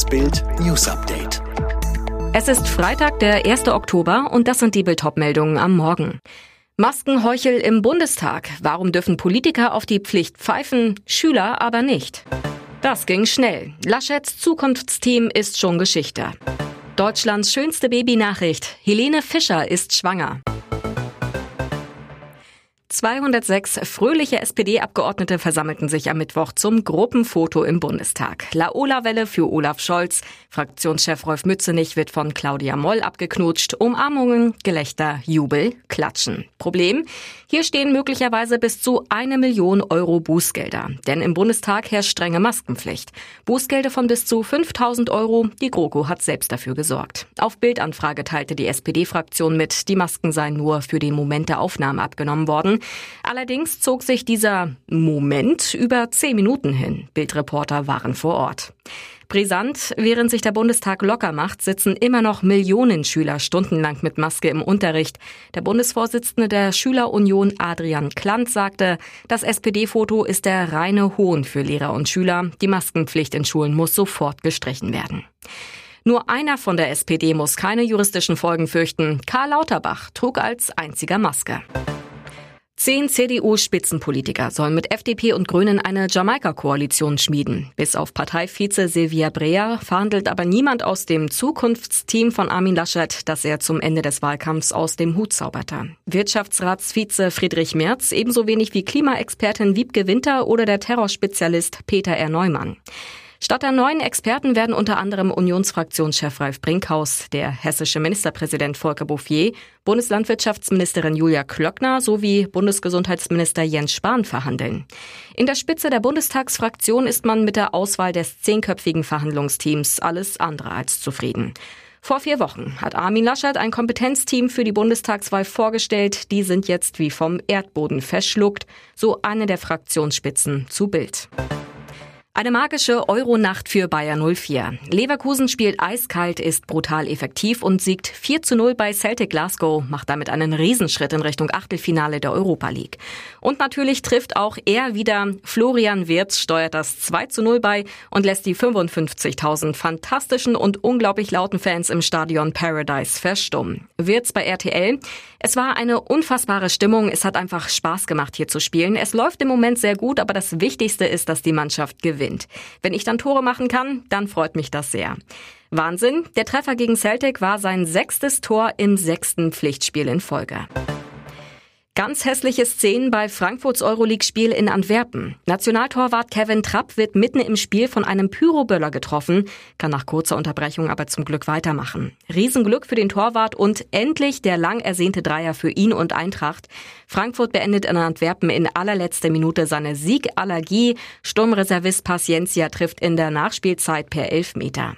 Das Bild News Update. Es ist Freitag, der 1. Oktober und das sind die Bild-Top-Meldungen am Morgen. Maskenheuchel im Bundestag. Warum dürfen Politiker auf die Pflicht pfeifen, Schüler aber nicht? Das ging schnell. Laschets Zukunftsteam ist schon Geschichte. Deutschlands schönste Babynachricht. Helene Fischer ist schwanger. 206 fröhliche SPD-Abgeordnete versammelten sich am Mittwoch zum Gruppenfoto im Bundestag. Laola-Welle für Olaf Scholz. Fraktionschef Rolf Mützenich wird von Claudia Moll abgeknutscht. Umarmungen, Gelächter, Jubel, Klatschen. Problem? Hier stehen möglicherweise bis zu eine Million Euro Bußgelder. Denn im Bundestag herrscht strenge Maskenpflicht. Bußgelder von bis zu 5000 Euro. Die GroKo hat selbst dafür gesorgt. Auf Bildanfrage teilte die SPD-Fraktion mit, die Masken seien nur für den Moment der Aufnahme abgenommen worden. Allerdings zog sich dieser Moment über zehn Minuten hin. Bildreporter waren vor Ort. Brisant, während sich der Bundestag locker macht, sitzen immer noch Millionen Schüler stundenlang mit Maske im Unterricht. Der Bundesvorsitzende der Schülerunion Adrian Klant sagte, das SPD-Foto ist der reine Hohn für Lehrer und Schüler. Die Maskenpflicht in Schulen muss sofort gestrichen werden. Nur einer von der SPD muss keine juristischen Folgen fürchten. Karl Lauterbach trug als einziger Maske. Zehn CDU-Spitzenpolitiker sollen mit FDP und Grünen eine Jamaika-Koalition schmieden. Bis auf Parteivize Silvia Brea verhandelt aber niemand aus dem Zukunftsteam von Armin Laschet, das er zum Ende des Wahlkampfs aus dem Hut zauberte. Wirtschaftsratsvize Friedrich Merz ebenso wenig wie Klimaexpertin Wiebke Winter oder der Terrorspezialist Peter R. Neumann. Statt der neuen Experten werden unter anderem Unionsfraktionschef Ralf Brinkhaus, der hessische Ministerpräsident Volker Bouffier, Bundeslandwirtschaftsministerin Julia Klöckner sowie Bundesgesundheitsminister Jens Spahn verhandeln. In der Spitze der Bundestagsfraktion ist man mit der Auswahl des zehnköpfigen Verhandlungsteams alles andere als zufrieden. Vor vier Wochen hat Armin Laschet ein Kompetenzteam für die Bundestagswahl vorgestellt. Die sind jetzt wie vom Erdboden verschluckt, so eine der Fraktionsspitzen zu Bild. Eine magische Euronacht für Bayer 04. Leverkusen spielt eiskalt, ist brutal effektiv und siegt 4 zu 0 bei Celtic Glasgow, macht damit einen Riesenschritt in Richtung Achtelfinale der Europa League. Und natürlich trifft auch er wieder. Florian Wirtz steuert das 2 zu 0 bei und lässt die 55.000 fantastischen und unglaublich lauten Fans im Stadion Paradise verstummen. Wirtz bei RTL. Es war eine unfassbare Stimmung. Es hat einfach Spaß gemacht, hier zu spielen. Es läuft im Moment sehr gut, aber das Wichtigste ist, dass die Mannschaft gewinnt gewinnt. Wenn ich dann Tore machen kann, dann freut mich das sehr. Wahnsinn, der Treffer gegen Celtic war sein sechstes Tor im sechsten Pflichtspiel in Folge. Ganz hässliche Szenen bei Frankfurts Euroleague-Spiel in Antwerpen. Nationaltorwart Kevin Trapp wird mitten im Spiel von einem Pyroböller getroffen, kann nach kurzer Unterbrechung aber zum Glück weitermachen. Riesenglück für den Torwart und endlich der lang ersehnte Dreier für ihn und Eintracht. Frankfurt beendet in Antwerpen in allerletzter Minute seine Siegallergie. Sturmreservist Paciencia trifft in der Nachspielzeit per Elfmeter.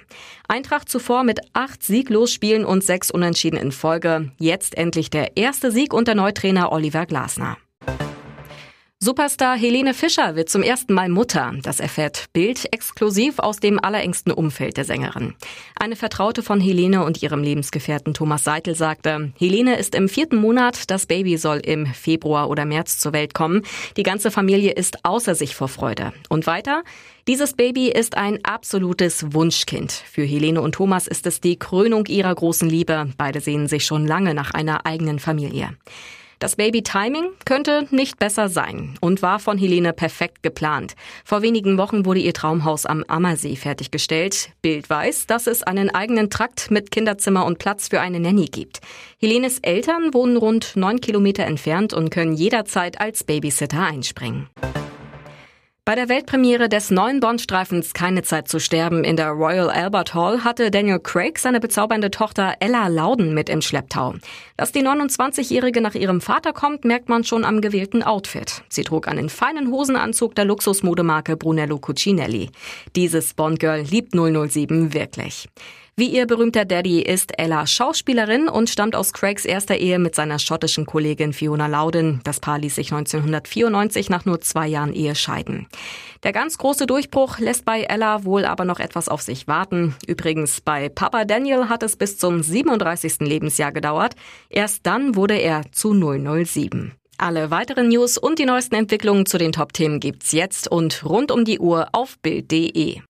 Eintracht zuvor mit acht Sieglosspielen und sechs Unentschieden in Folge. Jetzt endlich der erste Sieg unter Neutrainer Oliver Glasner. Superstar Helene Fischer wird zum ersten Mal Mutter. Das erfährt Bild exklusiv aus dem allerengsten Umfeld der Sängerin. Eine Vertraute von Helene und ihrem Lebensgefährten Thomas Seitel sagte, Helene ist im vierten Monat, das Baby soll im Februar oder März zur Welt kommen. Die ganze Familie ist außer sich vor Freude. Und weiter, dieses Baby ist ein absolutes Wunschkind. Für Helene und Thomas ist es die Krönung ihrer großen Liebe. Beide sehnen sich schon lange nach einer eigenen Familie. Das Baby-Timing könnte nicht besser sein und war von Helene perfekt geplant. Vor wenigen Wochen wurde ihr Traumhaus am Ammersee fertiggestellt. Bild weiß, dass es einen eigenen Trakt mit Kinderzimmer und Platz für eine Nanny gibt. Helenes Eltern wohnen rund neun Kilometer entfernt und können jederzeit als Babysitter einspringen. Bei der Weltpremiere des neuen Bond-Streifens Keine Zeit zu sterben in der Royal Albert Hall hatte Daniel Craig seine bezaubernde Tochter Ella Loudon mit im Schlepptau. Dass die 29-Jährige nach ihrem Vater kommt, merkt man schon am gewählten Outfit. Sie trug einen feinen Hosenanzug der Luxusmodemarke Brunello Cucinelli. Dieses Bond-Girl liebt 007 wirklich. Wie ihr berühmter Daddy ist Ella Schauspielerin und stammt aus Craigs erster Ehe mit seiner schottischen Kollegin Fiona Loudon. Das Paar ließ sich 1994 nach nur zwei Jahren Ehe scheiden. Der ganz große Durchbruch lässt bei Ella wohl aber noch etwas auf sich warten. Übrigens, bei Papa Daniel hat es bis zum 37. Lebensjahr gedauert. Erst dann wurde er zu 007. Alle weiteren News und die neuesten Entwicklungen zu den Top-Themen gibt's jetzt und rund um die Uhr auf Bild.de.